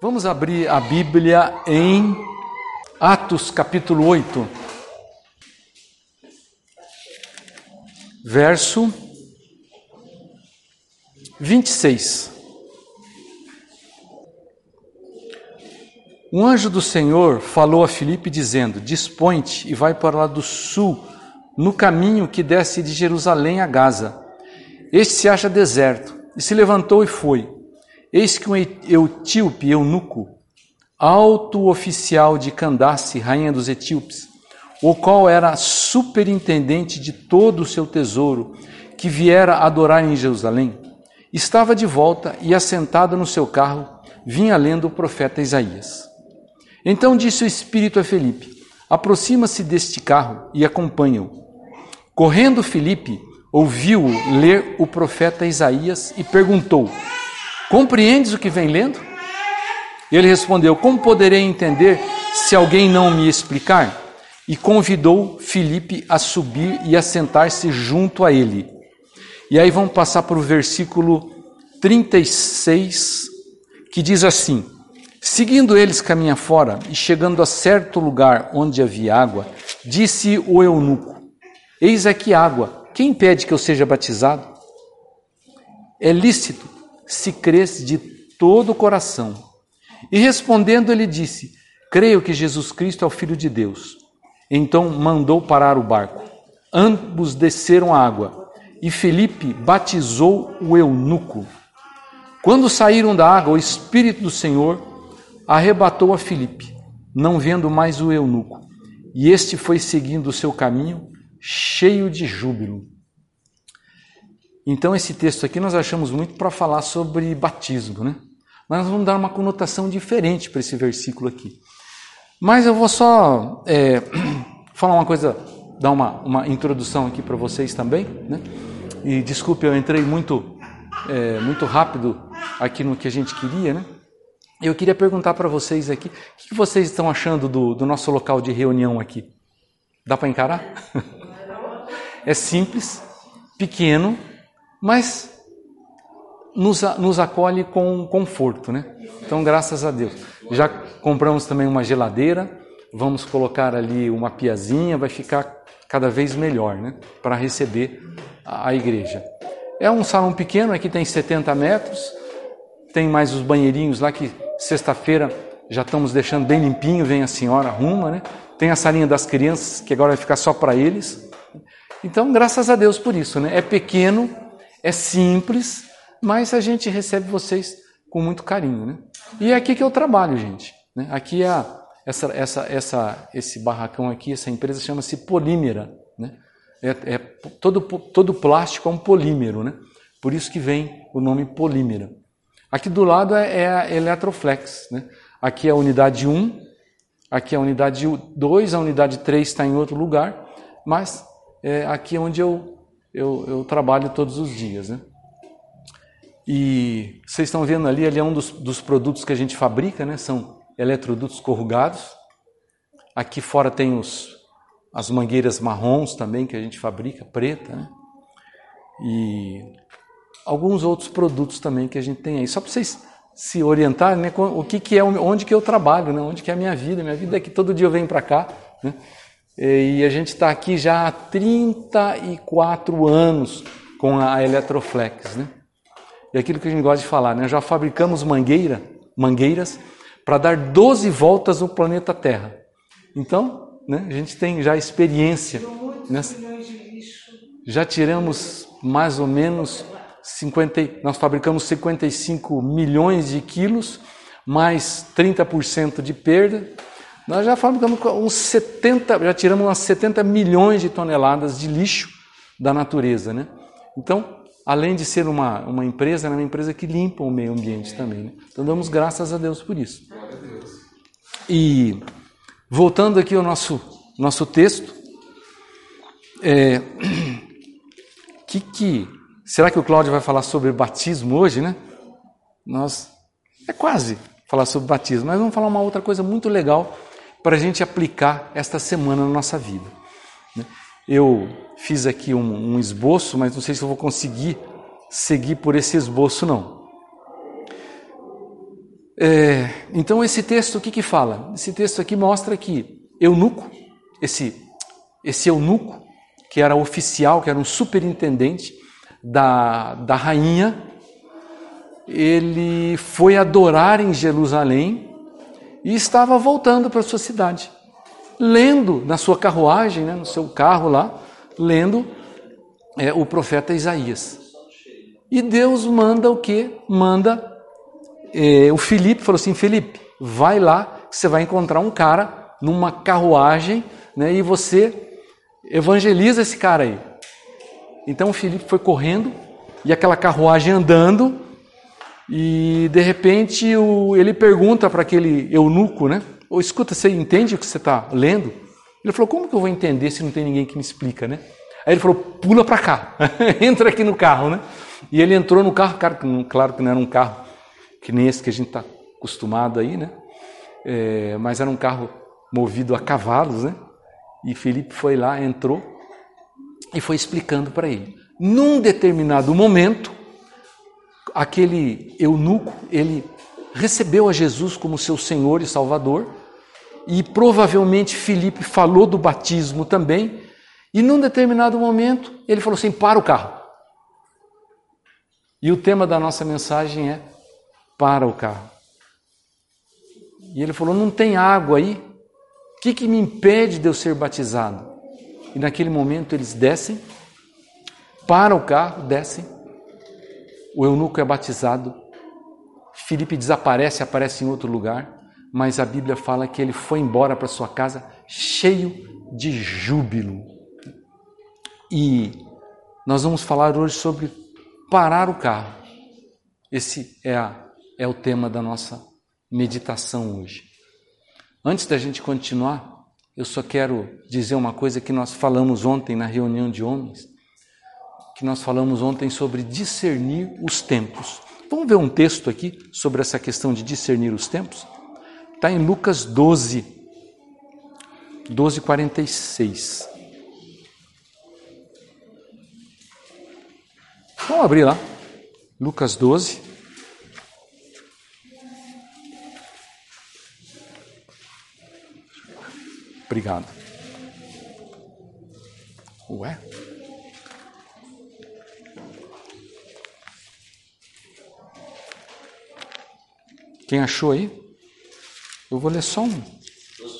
Vamos abrir a Bíblia em Atos capítulo 8, verso 26. Um anjo do Senhor falou a Filipe dizendo: Dispõe-te e vai para lá do sul, no caminho que desce de Jerusalém a Gaza. Este se acha deserto. E se levantou e foi. Eis que um etíope eunuco, alto oficial de Candace, rainha dos etíopes, o qual era superintendente de todo o seu tesouro, que viera adorar em Jerusalém, estava de volta e assentado no seu carro, vinha lendo o profeta Isaías. Então disse o Espírito a Felipe: Aproxima-se deste carro e acompanha-o. Correndo Felipe, ouviu-o ler o profeta Isaías e perguntou: Compreendes o que vem lendo? Ele respondeu: Como poderei entender se alguém não me explicar? E convidou Filipe a subir e a sentar-se junto a ele. E aí vamos passar para o versículo 36, que diz assim: Seguindo eles caminha fora e chegando a certo lugar onde havia água, disse o eunuco: Eis aqui água, quem impede que eu seja batizado? É lícito se crês de todo o coração. E respondendo, ele disse: Creio que Jesus Cristo é o Filho de Deus. Então mandou parar o barco. Ambos desceram a água e Felipe batizou o eunuco. Quando saíram da água, o Espírito do Senhor arrebatou a Filipe, não vendo mais o eunuco, e este foi seguindo o seu caminho, cheio de júbilo. Então, esse texto aqui nós achamos muito para falar sobre batismo, né? Mas nós vamos dar uma conotação diferente para esse versículo aqui. Mas eu vou só é, falar uma coisa, dar uma, uma introdução aqui para vocês também, né? E desculpe, eu entrei muito, é, muito rápido aqui no que a gente queria, né? Eu queria perguntar para vocês aqui, o que vocês estão achando do, do nosso local de reunião aqui? Dá para encarar? É simples, pequeno, mas nos, nos acolhe com conforto, né? Então, graças a Deus. Já compramos também uma geladeira, vamos colocar ali uma piazinha, vai ficar cada vez melhor, né? Para receber a, a igreja. É um salão pequeno, aqui tem 70 metros, tem mais os banheirinhos lá que Sexta-feira já estamos deixando bem limpinho, vem a senhora, arruma, né? Tem a salinha das crianças, que agora vai ficar só para eles. Então, graças a Deus por isso, né? É pequeno, é simples, mas a gente recebe vocês com muito carinho, né? E é aqui que eu trabalho, gente. Né? Aqui é a, essa, essa, essa, esse barracão aqui, essa empresa chama-se Polímera, né? É, é, todo, todo plástico é um polímero, né? Por isso que vem o nome Polímera. Aqui do lado é, é a Eletroflex. Né? Aqui é a unidade 1, aqui é a unidade 2, a unidade 3 está em outro lugar, mas é aqui é onde eu, eu, eu trabalho todos os dias. Né? E vocês estão vendo ali, ali é um dos, dos produtos que a gente fabrica, né? são eletrodutos corrugados. Aqui fora tem os, as mangueiras marrons também que a gente fabrica, preta. Né? E alguns outros produtos também que a gente tem aí. Só para vocês se orientarem, né, o que, que é, onde que eu trabalho, né, onde que é a minha vida. Minha vida é que todo dia eu venho para cá. Né, e a gente está aqui já há 34 anos com a Eletroflex. Né? E aquilo que a gente gosta de falar, né, já fabricamos mangueira, mangueiras para dar 12 voltas no planeta Terra. Então, né, a gente tem já experiência. Nessa, já tiramos mais ou menos 50, nós fabricamos 55 milhões de quilos, mais 30% de perda. Nós já fabricamos uns 70, já tiramos umas 70 milhões de toneladas de lixo da natureza, né? Então, além de ser uma, uma empresa, é uma empresa que limpa o meio ambiente também. Né? Então, damos graças a Deus por isso. E voltando aqui ao nosso, nosso texto, é, que que Será que o Cláudio vai falar sobre batismo hoje, né? Nós é quase falar sobre batismo, mas vamos falar uma outra coisa muito legal para a gente aplicar esta semana na nossa vida. Né? Eu fiz aqui um, um esboço, mas não sei se eu vou conseguir seguir por esse esboço não. É, então esse texto o que que fala? Esse texto aqui mostra que eunuco, esse esse eunuco que era oficial, que era um superintendente da, da rainha, ele foi adorar em Jerusalém e estava voltando para sua cidade, lendo na sua carruagem, né, no seu carro lá, lendo é, o profeta Isaías. E Deus manda o que? Manda é, o Felipe, falou assim: Felipe, vai lá, você vai encontrar um cara numa carruagem né, e você evangeliza esse cara aí. Então o Felipe foi correndo e aquela carruagem andando e de repente o, ele pergunta para aquele eunuco, né? Ou escuta, você entende o que você está lendo? Ele falou: Como que eu vou entender se não tem ninguém que me explica, né? Aí ele falou: Pula para cá, entra aqui no carro, né? E ele entrou no carro, claro que não era um carro que nem esse que a gente está acostumado aí, né? É, mas era um carro movido a cavalos, né? E Felipe foi lá, entrou e foi explicando para ele. Num determinado momento, aquele eunuco, ele recebeu a Jesus como seu Senhor e Salvador, e provavelmente Filipe falou do batismo também, e num determinado momento ele falou assim: para o carro. E o tema da nossa mensagem é: para o carro. E ele falou: não tem água aí? O que, que me impede de eu ser batizado? E naquele momento eles descem, para o carro, descem o eunuco é batizado, Filipe desaparece, aparece em outro lugar, mas a Bíblia fala que ele foi embora para sua casa cheio de júbilo. E nós vamos falar hoje sobre parar o carro. Esse é, a, é o tema da nossa meditação hoje. Antes da gente continuar, eu só quero dizer uma coisa que nós falamos ontem na reunião de homens que nós falamos ontem sobre discernir os tempos. Vamos ver um texto aqui sobre essa questão de discernir os tempos? Está em Lucas 12, 12, 46. Vamos abrir lá. Lucas 12. Obrigado. Ué? Quem achou aí? Eu vou ler só um,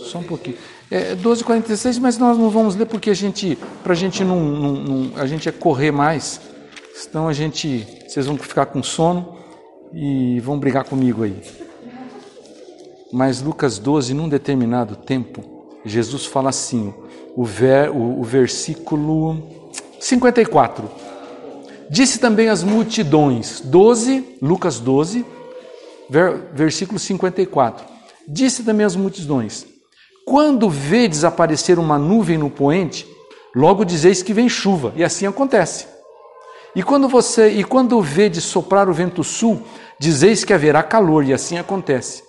só um pouquinho. É 12:46, mas nós não vamos ler porque a gente, para a gente não, não, não, a gente é correr mais. Senão a gente, vocês vão ficar com sono e vão brigar comigo aí. Mas Lucas 12, num determinado tempo, Jesus fala assim, o, ver, o, o versículo 54. Disse também as multidões, 12, Lucas 12, versículo 54. Disse também às multidões: Quando vedes aparecer uma nuvem no poente, logo dizeis que vem chuva, e assim acontece. E quando você e quando vedes soprar o vento sul, dizeis que haverá calor, e assim acontece.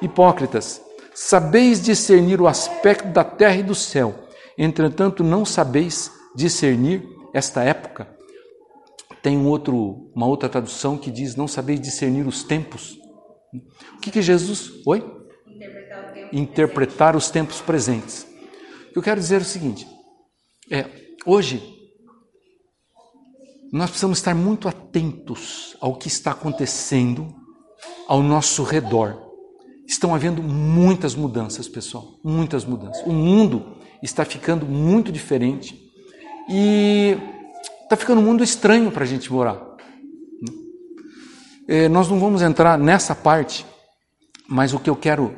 Hipócritas, sabeis discernir o aspecto da terra e do céu, entretanto não sabeis discernir esta época. Tem um outro, uma outra tradução que diz: não sabeis discernir os tempos. O que, que Jesus. Oi? Interpretar, Interpretar os tempos presentes. Eu quero dizer é o seguinte: é, hoje, nós precisamos estar muito atentos ao que está acontecendo ao nosso redor. Estão havendo muitas mudanças, pessoal, muitas mudanças. O mundo está ficando muito diferente e está ficando um mundo estranho para a gente morar. É, nós não vamos entrar nessa parte, mas o que eu quero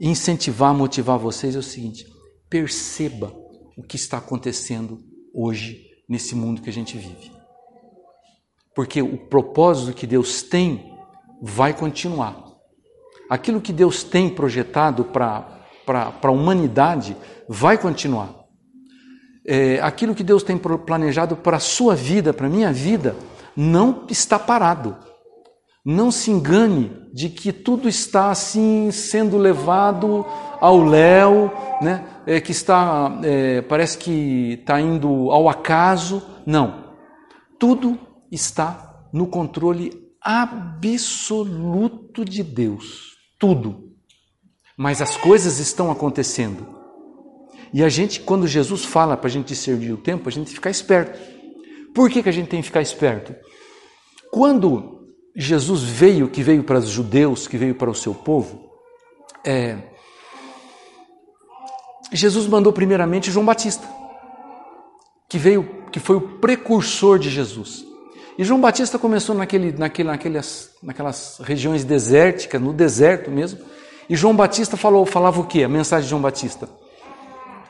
incentivar, motivar vocês é o seguinte: perceba o que está acontecendo hoje nesse mundo que a gente vive. Porque o propósito que Deus tem vai continuar. Aquilo que Deus tem projetado para a humanidade vai continuar. É, aquilo que Deus tem planejado para a sua vida, para a minha vida, não está parado. Não se engane de que tudo está assim sendo levado ao léu, né? É, que está, é, parece que está indo ao acaso. Não. Tudo está no controle absoluto de Deus. tudo. Mas as coisas estão acontecendo. E a gente, quando Jesus fala para a gente discernir o tempo, a gente fica esperto. Por que, que a gente tem que ficar esperto? Quando Jesus veio, que veio para os judeus, que veio para o seu povo, é, Jesus mandou primeiramente João Batista, que veio, que foi o precursor de Jesus. E João Batista começou naquele, naquele, naquelas, naquelas regiões desérticas, no deserto mesmo. E João Batista falou, falava o quê? A mensagem de João Batista: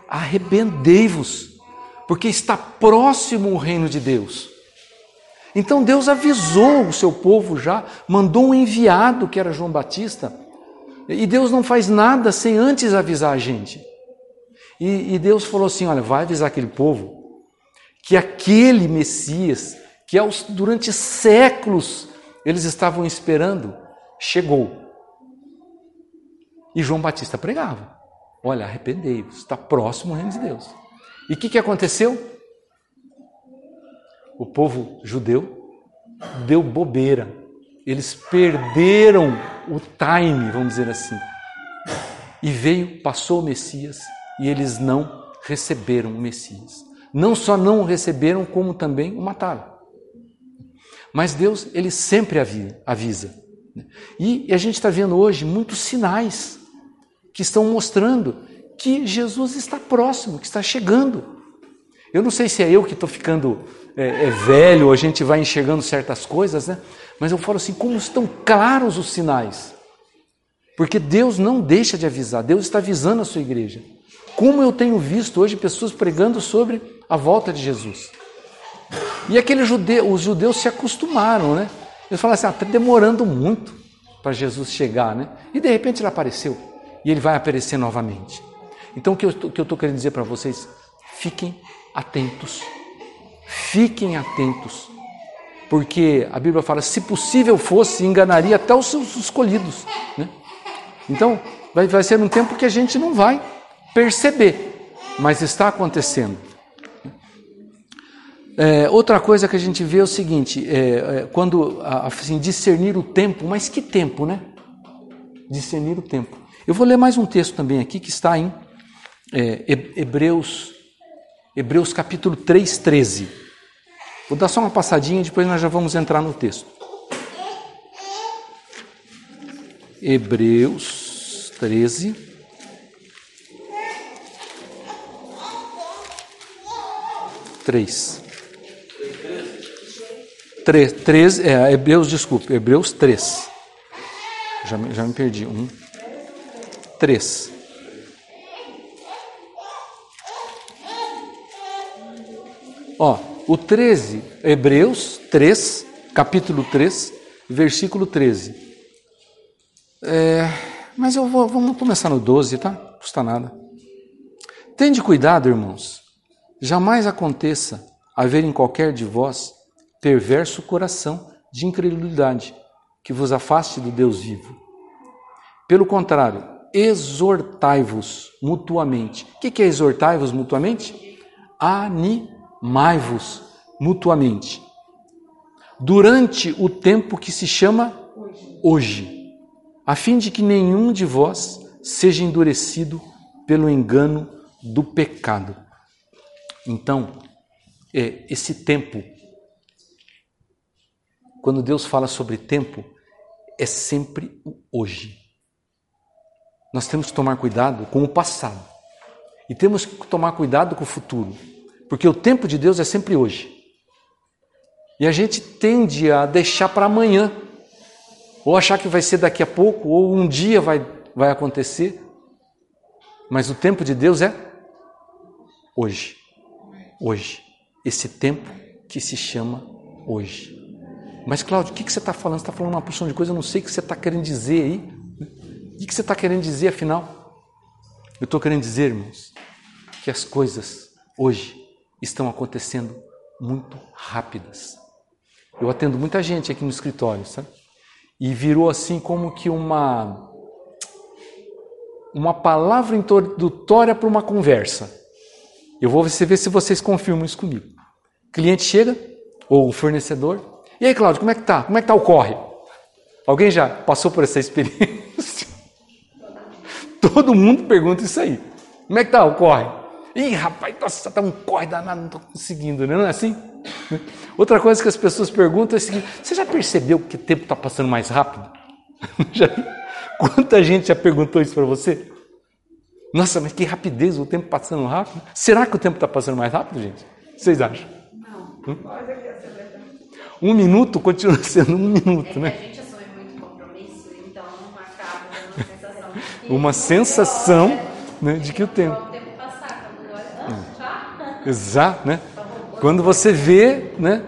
Arrependei-vos, porque está próximo o reino de Deus. Então Deus avisou o seu povo já, mandou um enviado que era João Batista. E Deus não faz nada sem antes avisar a gente. E, e Deus falou assim: olha, vai avisar aquele povo que aquele Messias, que aos, durante séculos eles estavam esperando, chegou. E João Batista pregava: olha, arrependei-vos, está próximo o reino de Deus. E o que, que aconteceu? O povo judeu deu bobeira. Eles perderam o time, vamos dizer assim. E veio, passou o Messias, e eles não receberam o Messias. Não só não o receberam, como também o mataram. Mas Deus, ele sempre avisa. E a gente está vendo hoje muitos sinais que estão mostrando que Jesus está próximo, que está chegando. Eu não sei se é eu que estou ficando é, é velho, a gente vai enxergando certas coisas, né? Mas eu falo assim, como estão claros os sinais. Porque Deus não deixa de avisar, Deus está avisando a sua igreja. Como eu tenho visto hoje pessoas pregando sobre a volta de Jesus. E aquele judeu, os judeus se acostumaram, né? Eles falaram assim, ah, está demorando muito para Jesus chegar, né? E de repente ele apareceu. E ele vai aparecer novamente. Então o que eu estou querendo dizer para vocês, fiquem atentos. Fiquem atentos. Porque a Bíblia fala, se possível fosse, enganaria até os seus escolhidos. Né? Então, vai, vai ser um tempo que a gente não vai perceber, mas está acontecendo. É, outra coisa que a gente vê é o seguinte: é, é, quando assim, discernir o tempo, mas que tempo, né? Discernir o tempo. Eu vou ler mais um texto também aqui que está em é, Hebreus, Hebreus capítulo 3, 13. Vou dar só uma passadinha, depois nós já vamos entrar no texto. Hebreus 13, 3. 3, 3 é, Hebreus, desculpe, Hebreus 3. Já, já me perdi. 1, 3. Ó, o 13, Hebreus 3, capítulo 3, versículo 13. É, mas eu vou, vamos começar no 12, tá? Não custa nada. Tende cuidado, irmãos Jamais aconteça haver em qualquer de vós perverso coração de incredulidade que vos afaste do Deus vivo. Pelo contrário, exortai-vos mutuamente. O que é exortai-vos mutuamente? Animai-vos mutuamente. Durante o tempo que se chama hoje, a fim de que nenhum de vós seja endurecido pelo engano do pecado. Então, é, esse tempo, quando Deus fala sobre tempo, é sempre o hoje. Nós temos que tomar cuidado com o passado e temos que tomar cuidado com o futuro, porque o tempo de Deus é sempre hoje. E a gente tende a deixar para amanhã, ou achar que vai ser daqui a pouco, ou um dia vai, vai acontecer. Mas o tempo de Deus é hoje hoje, esse tempo que se chama hoje. Mas, Cláudio, o que, você está falando? Você está falando uma porção de coisa, eu não sei o que você está querendo dizer aí. O que, você está querendo dizer, afinal? Eu estou querendo dizer, irmãos, que as coisas hoje estão acontecendo muito rápidas. Eu atendo muita gente aqui no escritório, sabe? E virou assim como que uma uma palavra introdutória para uma conversa. Eu vou ver se vocês confirmam isso comigo. O cliente chega, ou o fornecedor, e aí, Cláudio, como é que tá? Como é que tá o corre? Alguém já passou por essa experiência? Todo mundo pergunta isso aí. Como é que tá o corre? Ih, rapaz, nossa, tá um corre danado, não estou conseguindo, né? não é assim? Outra coisa que as pessoas perguntam é o seguinte: você já percebeu que o tempo está passando mais rápido? Já, quanta gente já perguntou isso para você? Nossa, mas que rapidez, o tempo passando rápido. Será que o tempo está passando mais rápido, gente? Vocês acham? Não. Hum? Um minuto continua sendo um minuto, é né? A gente assume muito compromisso, então acaba dando uma sensação uma sensação né, de que o tempo. O tempo passar, quando olha, ah, já? Exato, né? Quando você vê, né?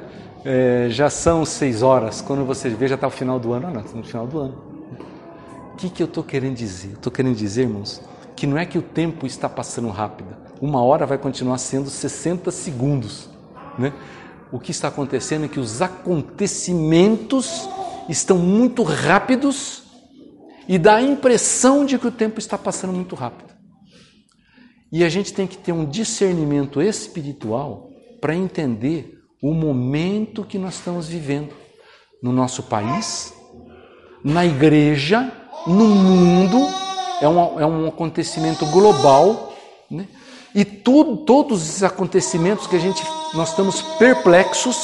É, já são seis horas. Quando você vê, já está o final do ano. Ah, não, está no final do ano. O que, que eu estou querendo dizer? Estou querendo dizer, irmãos, que não é que o tempo está passando rápido. Uma hora vai continuar sendo 60 segundos. Né? O que está acontecendo é que os acontecimentos estão muito rápidos e dá a impressão de que o tempo está passando muito rápido. E a gente tem que ter um discernimento espiritual para entender o momento que nós estamos vivendo no nosso país, na igreja, no mundo. É um, é um acontecimento global, né? E tudo, todos os acontecimentos que a gente, nós estamos perplexos.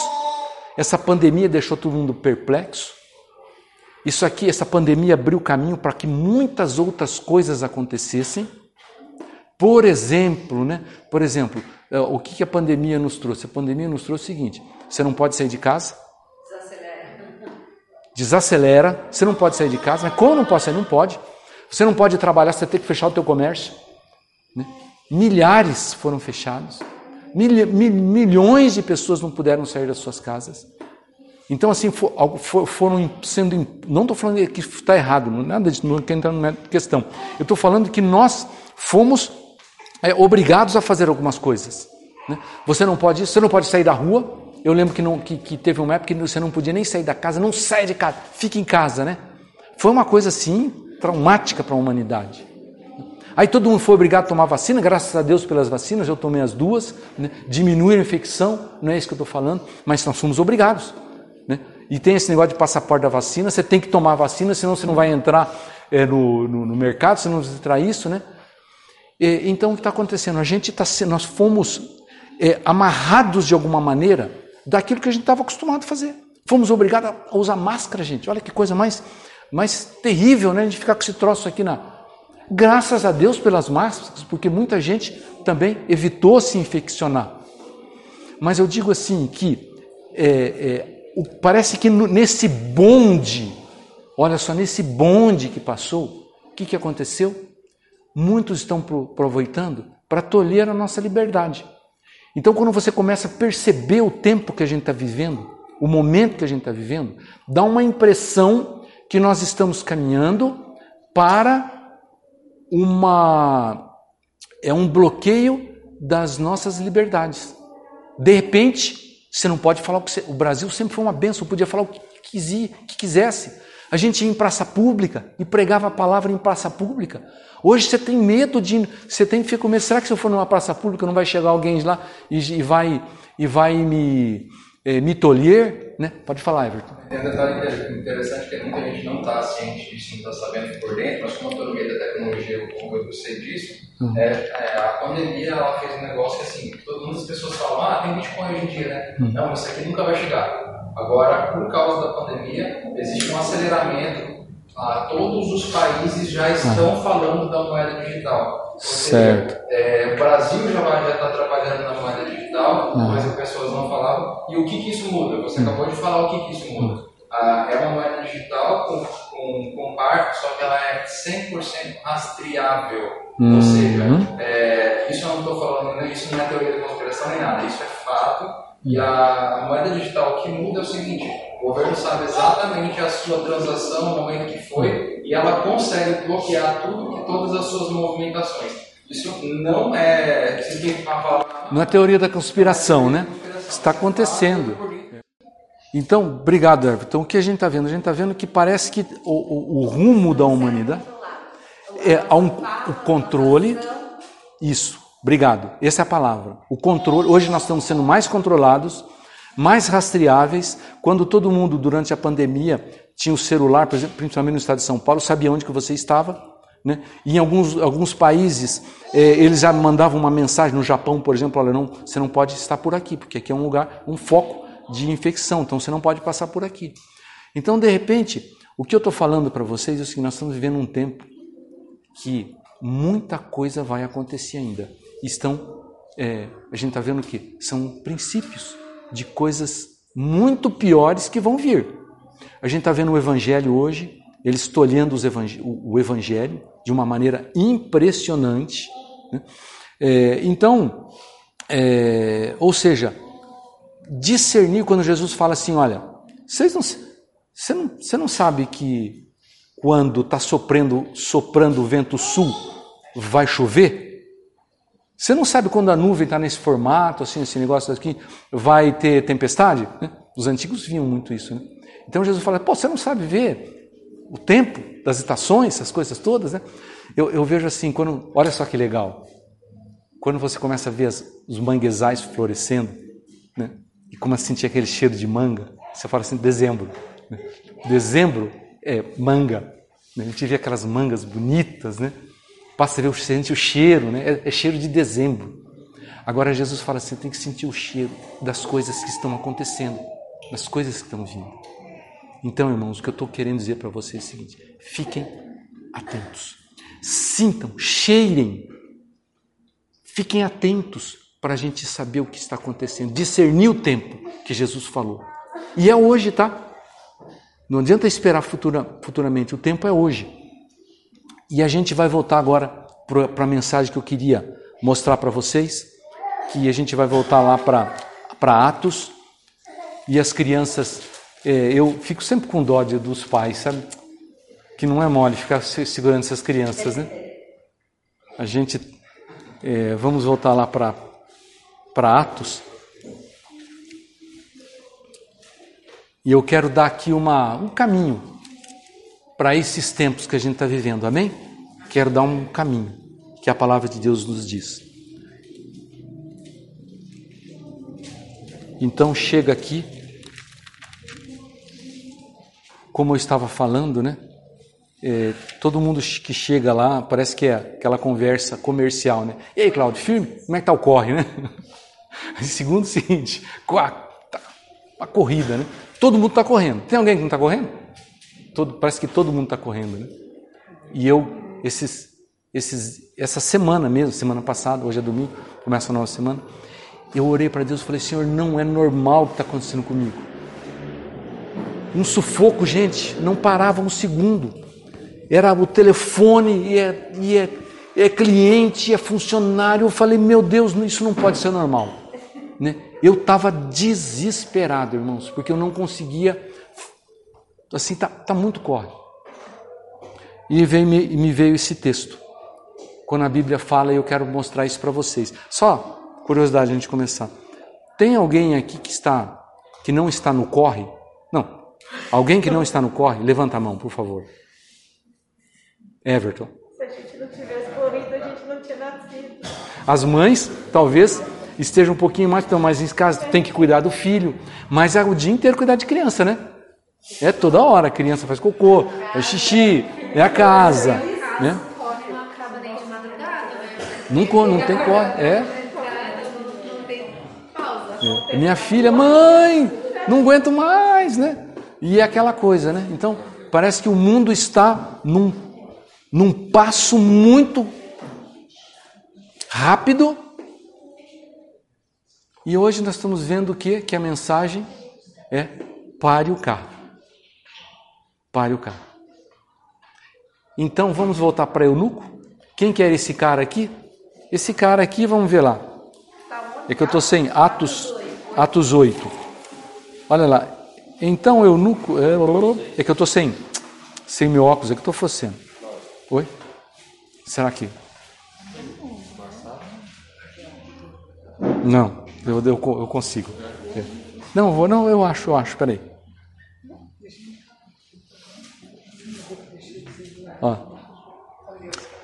Essa pandemia deixou todo mundo perplexo. Isso aqui, essa pandemia abriu caminho para que muitas outras coisas acontecessem. Por exemplo, né? Por exemplo, eh, o que a pandemia nos trouxe? A pandemia nos trouxe o seguinte: você não pode sair de casa. Desacelera. Desacelera. Você não pode sair de casa. Mas como não pode sair? Não pode. Você não pode trabalhar, você tem que fechar o teu comércio. Né? Milhares foram fechados. Mil, mil, milhões de pessoas não puderam sair das suas casas. Então, assim, for, for, foram sendo. Não estou falando que está errado, nada disso, não quero entrar na questão. Eu estou falando que nós fomos é, obrigados a fazer algumas coisas. Né? Você não pode, você não pode sair da rua. Eu lembro que, não, que, que, teve uma época que você não podia nem sair da casa, não saia de casa, fique em casa, né? Foi uma coisa assim traumática para a humanidade. Aí todo mundo foi obrigado a tomar vacina, graças a Deus pelas vacinas, eu tomei as duas, né? diminuir a infecção, não é isso que eu estou falando, mas nós fomos obrigados. Né? E tem esse negócio de passaporte da vacina, você tem que tomar a vacina, senão você não vai entrar é, no, no, no, mercado, você não vai entrar isso, né? E, então o que está acontecendo? A gente está nós fomos é, amarrados de alguma maneira daquilo que a gente estava acostumado a fazer. Fomos obrigados a usar máscara, gente. Olha que coisa mais, mais terrível, né? A gente ficar com esse troço aqui na. Graças a Deus pelas máscaras, porque muita gente também evitou se infeccionar. Mas eu digo assim que é, é, parece que nesse bonde, olha só, nesse bonde que passou, o que, que aconteceu? Muitos estão pro, aproveitando para tolher a nossa liberdade. Então, quando você começa a perceber o tempo que a gente está vivendo, o momento que a gente está vivendo, dá uma impressão que nós estamos caminhando para uma é um bloqueio das nossas liberdades. De repente, você não pode falar o que você, o Brasil sempre foi uma benção, podia falar o que, que quisesse. A gente ia em praça pública e pregava a palavra em praça pública. Hoje você tem medo de. Você tem que ficar com medo. Será que se eu for numa praça pública não vai chegar alguém lá e, e vai, e vai me, é, me tolher? Né? Pode falar, Everton. Tem um detalhe interessante que muita gente não está ciente disso, não está sabendo por dentro, mas como eu estou no meio da tecnologia, como eu sei disso, uhum. é, é, a pandemia ela fez um negócio que assim, todo mundo, as pessoas falam, ah, tem Bitcoin hoje em dia, né? Uhum. Não, isso aqui nunca vai chegar. Agora, por causa da pandemia, existe um aceleramento ah, todos os países já estão ah. falando da moeda digital. certo. Seja, é, o Brasil já está trabalhando na moeda digital, ah. mas as pessoas não falavam. E o que, que isso muda? Você hum. acabou de falar o que, que isso muda. Ah, é uma moeda digital com, com, com parte, só que ela é 100% rastreável. Uhum. Ou seja, é, isso eu não estou falando, isso não é teoria da conspiração nem nada, isso é fato e a moeda digital que muda é o seguinte: o governo sabe exatamente a sua transação, no momento que foi, e ela consegue bloquear tudo e todas as suas movimentações. Isso não é Não é teoria da conspiração, né? Está acontecendo. Então, obrigado, Everton. Então, o que a gente está vendo? A gente está vendo que parece que o, o, o rumo da humanidade é um, o controle, isso, Obrigado. Essa é a palavra. O controle. Hoje nós estamos sendo mais controlados, mais rastreáveis. Quando todo mundo durante a pandemia tinha o celular, por exemplo, principalmente no estado de São Paulo, sabia onde que você estava. Né? Em alguns, alguns países, é, eles já mandavam uma mensagem, no Japão, por exemplo, olha, não, você não pode estar por aqui, porque aqui é um lugar, um foco de infecção, então você não pode passar por aqui. Então, de repente, o que eu estou falando para vocês é o seguinte: nós estamos vivendo um tempo que muita coisa vai acontecer ainda. Estão, é, a gente está vendo que são princípios de coisas muito piores que vão vir. A gente está vendo o Evangelho hoje, eles tolhendo evang o Evangelho de uma maneira impressionante. Né? É, então, é, ou seja, discernir quando Jesus fala assim: olha, vocês não, você não, você não sabe que quando está soprando, soprando o vento sul, vai chover? Você não sabe quando a nuvem está nesse formato, assim, esse negócio aqui, vai ter tempestade? Né? Os antigos viam muito isso. Né? Então Jesus fala: pô, você não sabe ver o tempo das estações, essas coisas todas, né? Eu, eu vejo assim, quando, olha só que legal, quando você começa a ver as, os manguezais florescendo, né? E começa a sentir aquele cheiro de manga, você fala assim, dezembro. Né? Dezembro é manga. Né? A gente vê aquelas mangas bonitas, né? Passa a ver, sente o cheiro, né? É, é cheiro de dezembro. Agora Jesus fala assim, tem que sentir o cheiro das coisas que estão acontecendo, das coisas que estão vindo. Então, irmãos, o que eu estou querendo dizer para vocês é o seguinte: fiquem atentos, sintam, cheirem, fiquem atentos para a gente saber o que está acontecendo, discernir o tempo que Jesus falou. E é hoje, tá? Não adianta esperar futura, futuramente, o tempo é hoje. E a gente vai voltar agora para a mensagem que eu queria mostrar para vocês, que a gente vai voltar lá para Atos, e as crianças, é, eu fico sempre com dó dos pais, sabe? Que não é mole ficar segurando essas crianças, né? A gente, é, vamos voltar lá para Atos. E eu quero dar aqui uma, um caminho para esses tempos que a gente está vivendo, amém? Quero dar um caminho que a palavra de Deus nos diz. Então chega aqui, como eu estava falando, né? É, todo mundo que chega lá parece que é aquela conversa comercial, né? E aí, Claudio, firme? Como é que tá o corre, né? Segundo o seguinte, tá, uma corrida, né? Todo mundo está correndo. Tem alguém que não está correndo? Todo, parece que todo mundo está correndo, né? E eu, esses, esses, essa semana mesmo, semana passada, hoje é domingo, começa a nova semana, eu orei para Deus e falei, Senhor, não é normal o que está acontecendo comigo. Um sufoco, gente, não parava um segundo. Era o telefone, e é, e é, é cliente, é funcionário. Eu falei, meu Deus, isso não pode ser normal. Né? Eu estava desesperado, irmãos, porque eu não conseguia. Assim, tá, tá muito corre. E veio, me, me veio esse texto. Quando a Bíblia fala, e eu quero mostrar isso para vocês. Só curiosidade a gente começar. Tem alguém aqui que está que não está no corre? Não. Alguém que não está no corre, levanta a mão, por favor. Everton. Se a gente não tivesse corrido, a gente não tinha nascido. As mães, talvez, esteja um pouquinho mais, então, mais em casa, tem que cuidar do filho, mas é o dia inteiro cuidar de criança, né? É toda hora, a criança faz cocô, faz xixi, é a casa, né? Não? Não, tem corre, é. É. Minha filha, mãe, não aguento mais, né? E é aquela coisa, né? Então, parece que o mundo está num, num passo muito rápido. E hoje nós estamos vendo o quê? Que a mensagem é pare o carro. Pare o carro. Então vamos voltar para Eunuco. Quem que era esse cara aqui? Esse cara aqui, vamos ver lá. É que eu estou sem Atos, Atos 8. Olha lá. Então Eunuco. É, é que eu estou sem, sem meu óculos, é que eu estou focendo. Oi? Será que? Não, eu, eu, eu consigo. É. Não, vou, não, eu acho, eu acho, peraí.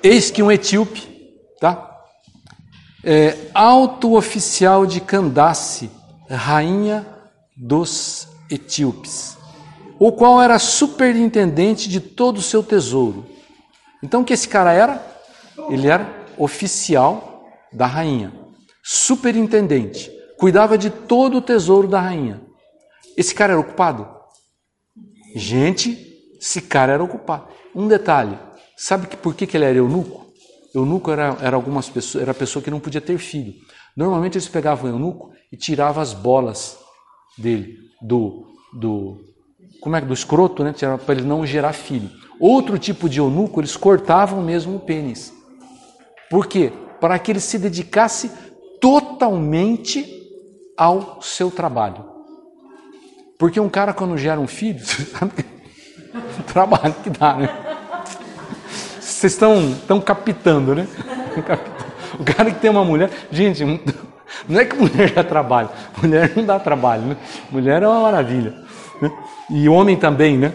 Eis que um etíope, tá? É, alto oficial de Candace, rainha dos etíopes, o qual era superintendente de todo o seu tesouro, Então o que esse cara era? Ele era oficial da rainha, superintendente, cuidava de todo o tesouro da rainha. Esse cara era ocupado? Gente, esse cara era ocupado. Um detalhe, sabe que por que, que ele era eunuco? Eunuco era, era algumas pessoas, era pessoa que não podia ter filho. Normalmente eles pegavam o eunuco e tiravam as bolas dele, do, do, como é, do escroto, né? para ele não gerar filho. Outro tipo de eunuco, eles cortavam mesmo o pênis. Por quê? Para que ele se dedicasse totalmente ao seu trabalho. Porque um cara, quando gera um filho, sabe trabalho que dá, né? Vocês estão, estão captando, né? O cara que tem uma mulher. Gente, não é que mulher dá trabalho. Mulher não dá trabalho, né? Mulher é uma maravilha. Né? E homem também, né?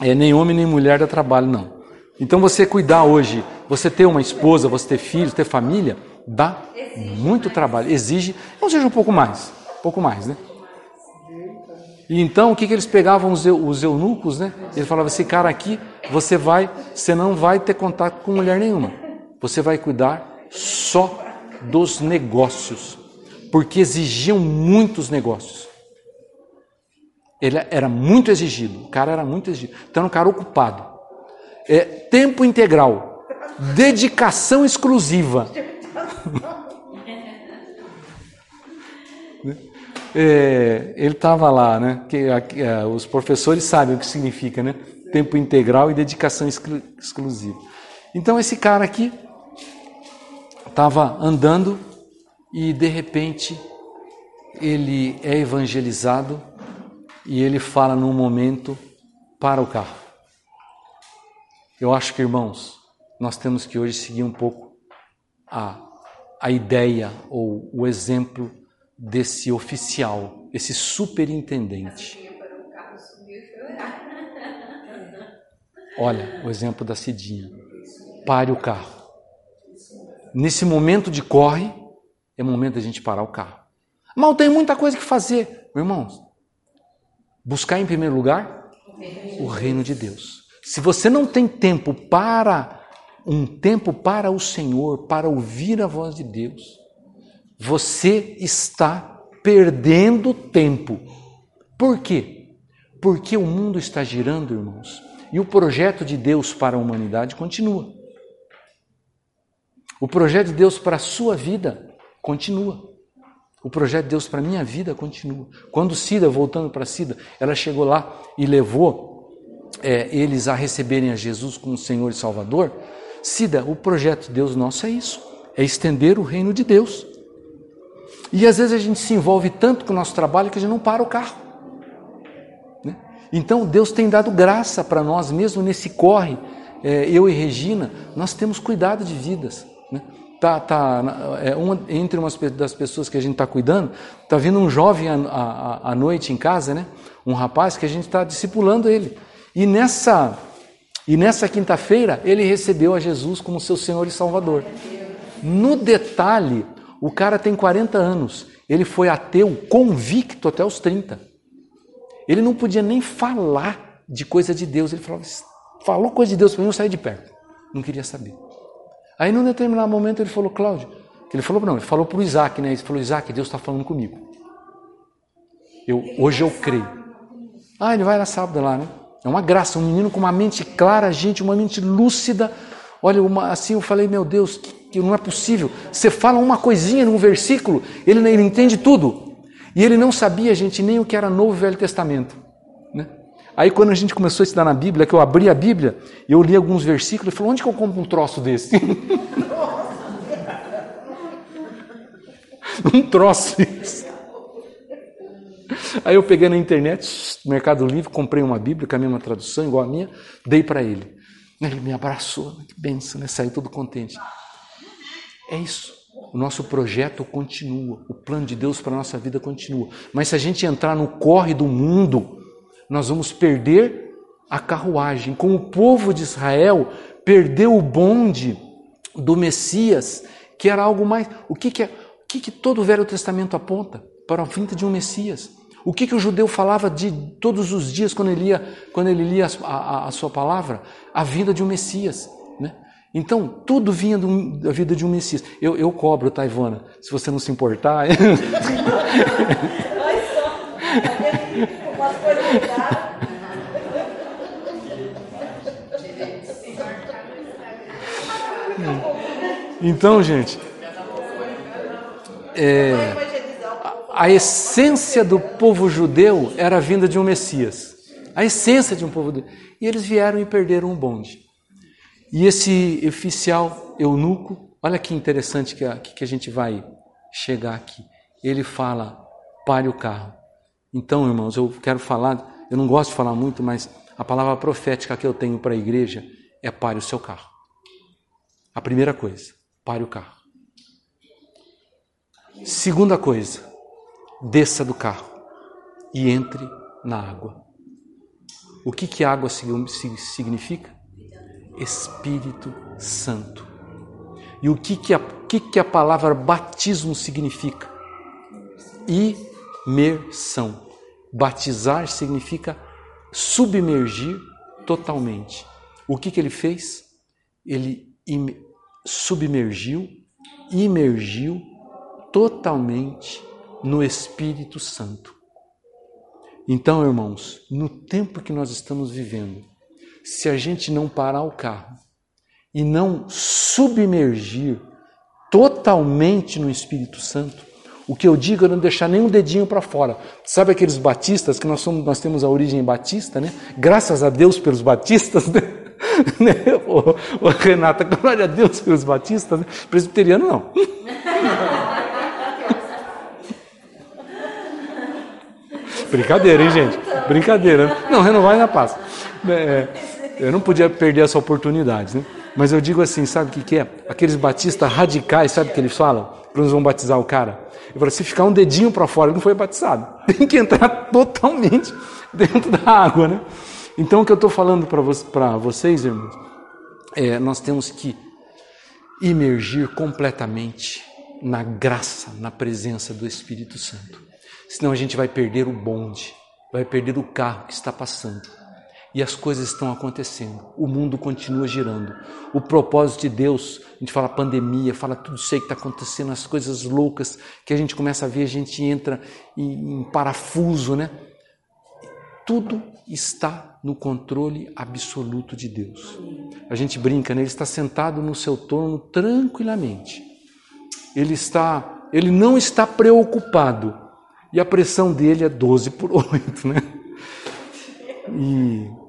É, nem homem nem mulher dá trabalho, não. Então você cuidar hoje, você ter uma esposa, você ter filhos, ter família, dá muito trabalho. Exige, não seja um pouco mais, um pouco mais, né? E então o que, que eles pegavam os, os eunucos, né? Ele falava: esse cara aqui, você vai, você não vai ter contato com mulher nenhuma. Você vai cuidar só dos negócios, porque exigiam muitos negócios. Ele era muito exigido, o cara era muito exigido. Então era um cara ocupado. É, tempo integral, dedicação exclusiva. é, ele estava lá, né? Que, a, os professores sabem o que significa, né? Tempo integral e dedicação exclu, exclusiva. Então esse cara aqui estava andando e de repente ele é evangelizado e ele fala num momento para o carro. Eu acho que, irmãos, nós temos que hoje seguir um pouco a, a ideia ou o exemplo desse oficial, esse superintendente. Olha o exemplo da Cidinha. Pare o carro. Nesse momento de corre, é momento da gente parar o carro. Mal tem muita coisa que fazer, irmãos. Buscar em primeiro lugar o reino de Deus. Se você não tem tempo para um tempo para o Senhor, para ouvir a voz de Deus, você está perdendo tempo. Por quê? Porque o mundo está girando, irmãos, e o projeto de Deus para a humanidade continua. O projeto de Deus para a sua vida continua. O projeto de Deus para a minha vida continua. Quando Cida, voltando para Cida, ela chegou lá e levou é, eles a receberem a Jesus como Senhor e Salvador, Cida, o projeto de Deus nosso é isso: é estender o reino de Deus. E às vezes a gente se envolve tanto com o nosso trabalho que a gente não para o carro. Né? Então Deus tem dado graça para nós, mesmo nesse corre, é, eu e Regina, nós temos cuidado de vidas. Né? Tá, tá, é, uma, entre umas das pessoas que a gente está cuidando, está vindo um jovem à noite em casa, né? um rapaz que a gente está discipulando ele. E nessa, e nessa quinta-feira ele recebeu a Jesus como seu Senhor e Salvador. No detalhe, o cara tem 40 anos, ele foi ateu convicto até os 30. Ele não podia nem falar de coisa de Deus. Ele falava, falou coisa de Deus para mim, eu saí de perto. Não queria saber. Aí, num determinado momento, ele falou, Cláudio, ele falou, não, ele falou para o Isaac, né? Ele falou, Isaac, Deus está falando comigo. Eu, hoje eu creio. Ah, ele vai na sábado lá, né? É uma graça, um menino com uma mente clara, gente, uma mente lúcida. Olha, uma, assim eu falei, meu Deus, que não é possível. Você fala uma coisinha num versículo, ele, ele entende tudo. E ele não sabia, gente, nem o que era Novo e Velho Testamento. Né? Aí quando a gente começou a estudar na Bíblia, que eu abri a Bíblia, eu li alguns versículos e falei, onde que eu compro um troço desse? um troço desse. Aí eu peguei na internet, no Mercado Livre, comprei uma Bíblia com a mesma tradução, igual a minha, dei para ele. Ele me abraçou, que benção, né? Saiu todo contente. É isso. O nosso projeto continua, o plano de Deus para a nossa vida continua. Mas se a gente entrar no corre do mundo, nós vamos perder a carruagem. Como o povo de Israel perdeu o bonde do Messias, que era algo mais. O que, que, é, o que, que todo o Velho Testamento aponta? Para a vinda de um Messias. O que, que o judeu falava de todos os dias quando ele lia, quando ele lia a, a, a sua palavra? A vinda de um Messias. Né? Então, tudo vinha do, da vida de um Messias. Eu, eu cobro, tá, Ivana? Se você não se importar. Então, gente, é, a essência do povo judeu era a vinda de um Messias. A essência de um povo judeu. E eles vieram e perderam o bonde. E esse oficial eunuco, olha que interessante que a, que a gente vai chegar aqui. Ele fala: pare o carro. Então, irmãos, eu quero falar, eu não gosto de falar muito, mas a palavra profética que eu tenho para a igreja é pare o seu carro. A primeira coisa, pare o carro. Segunda coisa, desça do carro e entre na água. O que, que água significa? Espírito Santo. E o que, que, a, que, que a palavra batismo significa? Imersão. Batizar significa submergir totalmente. O que, que ele fez? Ele submergiu, imergiu totalmente no Espírito Santo. Então, irmãos, no tempo que nós estamos vivendo, se a gente não parar o carro e não submergir totalmente no Espírito Santo, o que eu digo é não deixar nenhum dedinho para fora. Sabe aqueles batistas que nós somos, nós temos a origem batista, né? Graças a Deus pelos batistas, né? né? Ô, ô, Renata, glória a Deus pelos batistas, né? presbiteriano não. Brincadeira, hein, gente? Brincadeira. Não, renovar na paz. É, eu não podia perder essa oportunidade, né? Mas eu digo assim, sabe o que, que é? Aqueles batistas radicais, sabe o que eles falam? Quando eles vão batizar o cara. Eu falo, se ficar um dedinho para fora, ele não foi batizado. Tem que entrar totalmente dentro da água, né? Então, o que eu estou falando para vo vocês, irmãos, é, nós temos que imergir completamente na graça, na presença do Espírito Santo. Senão a gente vai perder o bonde, vai perder o carro que está passando. E as coisas estão acontecendo, o mundo continua girando. O propósito de Deus, a gente fala pandemia, fala tudo isso aí que está acontecendo, as coisas loucas que a gente começa a ver, a gente entra em, em parafuso, né? Tudo está no controle absoluto de Deus. A gente brinca, né? Ele está sentado no seu trono tranquilamente. Ele está, ele não está preocupado. E a pressão dele é 12 por 8, né? E,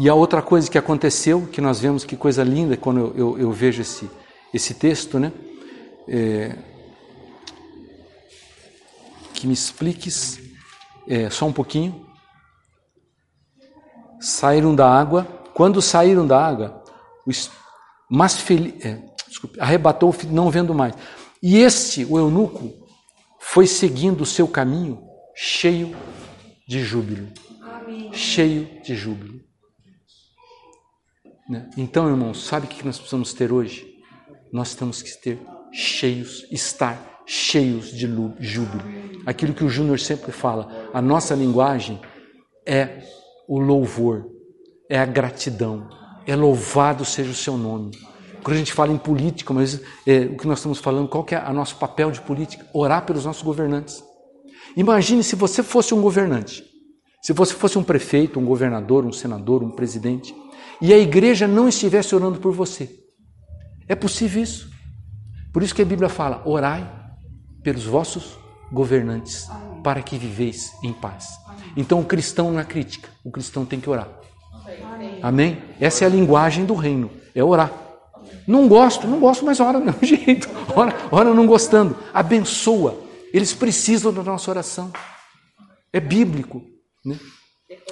e a outra coisa que aconteceu, que nós vemos que coisa linda quando eu, eu, eu vejo esse, esse texto, né? É, que me expliques é, só um pouquinho. Saíram da água. Quando saíram da água, os mais feliz, é, desculpe, arrebatou, não vendo mais. E este, o eunuco, foi seguindo o seu caminho cheio de júbilo. Amém. Cheio de júbilo. Né? Então, irmãos, sabe o que nós precisamos ter hoje? Nós temos que ter cheios, estar cheios de júbilo. Aquilo que o Júnior sempre fala, a nossa linguagem é o louvor, é a gratidão, é louvado seja o seu nome. Quando a gente fala em política, mas é, o que nós estamos falando, qual que é o nosso papel de política? Orar pelos nossos governantes. Imagine se você fosse um governante, se você fosse um prefeito, um governador, um senador, um presidente, e a igreja não estivesse orando por você. É possível isso. Por isso que a Bíblia fala: orai pelos vossos governantes, para que viveis em paz. Então o cristão não é crítica, o cristão tem que orar. Amém? Essa é a linguagem do reino, é orar. Não gosto, não gosto, mas ora mesmo jeito. Ora, ora não gostando. Abençoa. Eles precisam da nossa oração. É bíblico. Né?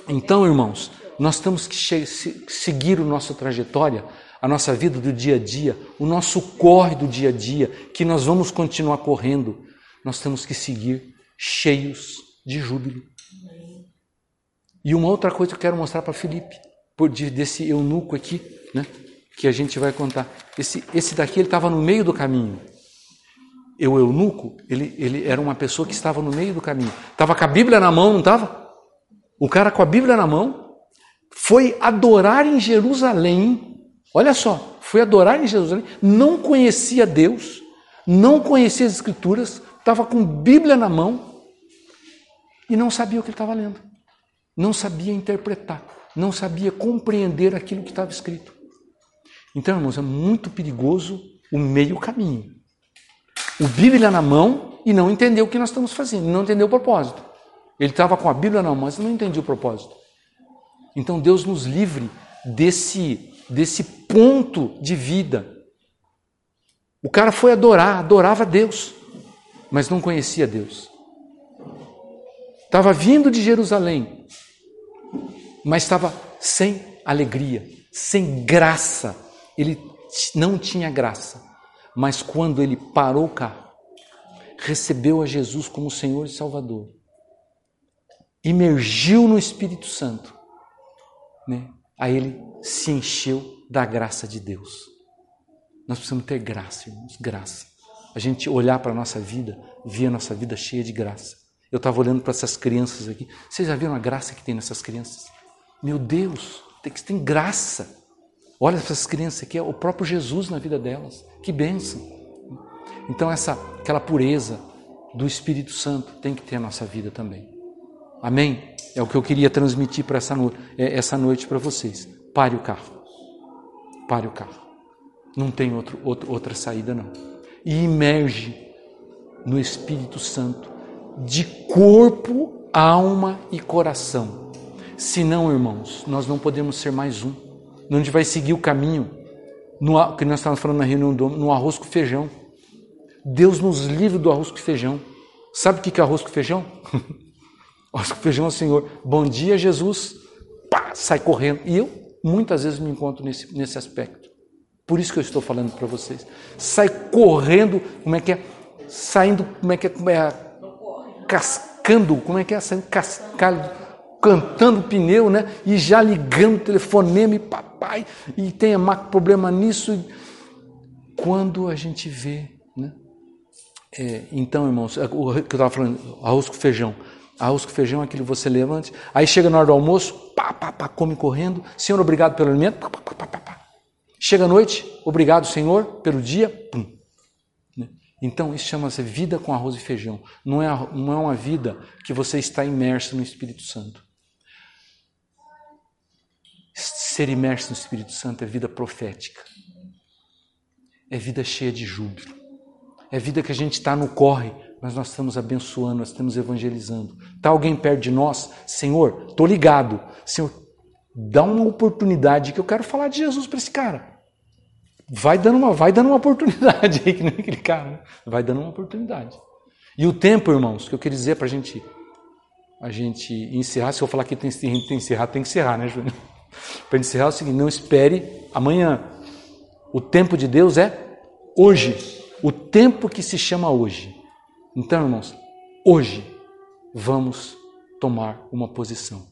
Então, irmãos, nós temos que seguir a nossa trajetória a nossa vida do dia a dia, o nosso corre do dia a dia, que nós vamos continuar correndo, nós temos que seguir cheios de júbilo. E uma outra coisa que eu quero mostrar para Felipe, por desse eunuco aqui, né, que a gente vai contar. Esse, esse daqui ele estava no meio do caminho. E o eunuco, ele, ele era uma pessoa que estava no meio do caminho. Estava com a Bíblia na mão, não estava? O cara com a Bíblia na mão foi adorar em Jerusalém Olha só, foi adorar em Jerusalém, não conhecia Deus, não conhecia as Escrituras, estava com Bíblia na mão e não sabia o que ele estava lendo, não sabia interpretar, não sabia compreender aquilo que estava escrito. Então, irmãos, é muito perigoso o meio caminho. O Bíblia na mão e não entender o que nós estamos fazendo, não entender o propósito. Ele estava com a Bíblia na mão, mas não entendia o propósito. Então Deus nos livre desse, desse ponto de vida. O cara foi adorar, adorava Deus, mas não conhecia Deus. Estava vindo de Jerusalém, mas estava sem alegria, sem graça. Ele não tinha graça. Mas quando ele parou o carro, recebeu a Jesus como Senhor e Salvador, emergiu no Espírito Santo, né? aí ele se encheu da graça de Deus. Nós precisamos ter graça, irmãos, graça. A gente olhar para a nossa vida, ver a nossa vida cheia de graça. Eu estava olhando para essas crianças aqui. Vocês já viram a graça que tem nessas crianças? Meu Deus, tem, tem graça. Olha essas crianças aqui, é o próprio Jesus na vida delas. Que bênção. Então essa aquela pureza do Espírito Santo tem que ter na nossa vida também. Amém? É o que eu queria transmitir para essa, no, é, essa noite para vocês. Pare o carro. Pare o carro. Não tem outro, outro, outra saída não. E imerge no Espírito Santo de corpo, alma e coração. Senão, irmãos, nós não podemos ser mais um a gente vai seguir o caminho no, que nós estávamos falando na reunião do no arroz com feijão. Deus nos livre do arroz com feijão. Sabe o que é arroz com feijão? feijão é o Senhor. Bom dia, Jesus. Pá, sai correndo. E eu muitas vezes me encontro nesse, nesse aspecto. Por isso que eu estou falando para vocês. Sai correndo, como é que é? Saindo, como é que é? Como é? Cascando, como é que é? Saindo cascado, cantando pneu, né? E já ligando telefonema e pá, pai e tenha problema nisso. Quando a gente vê, né? É, então, irmãos, é, o que eu estava falando, arroz com feijão. Arroz com feijão aquilo você levante. Aí chega na hora do almoço, pá, pá, pá, come correndo. Senhor, obrigado pelo alimento. Pá, pá, pá, pá, pá. Chega a noite, obrigado, Senhor, pelo dia. Pum. Né? Então, isso chama-se vida com arroz e feijão. Não é, não é uma vida que você está imerso no Espírito Santo. Ser imerso no Espírito Santo é vida profética. É vida cheia de júbilo. É vida que a gente está no corre, mas nós estamos abençoando, nós estamos evangelizando. Está alguém perto de nós? Senhor, estou ligado. Senhor, dá uma oportunidade que eu quero falar de Jesus para esse cara. Vai dando uma, vai dando uma oportunidade aí, que nem aquele cara. Né? Vai dando uma oportunidade. E o tempo, irmãos, que eu queria dizer para a gente, a gente encerrar, se eu falar que tem, tem que encerrar, tem que encerrar, né, Júnior? Para encerrar é o seguinte: não espere amanhã. O tempo de Deus é hoje. O tempo que se chama hoje. Então, irmãos, hoje vamos tomar uma posição.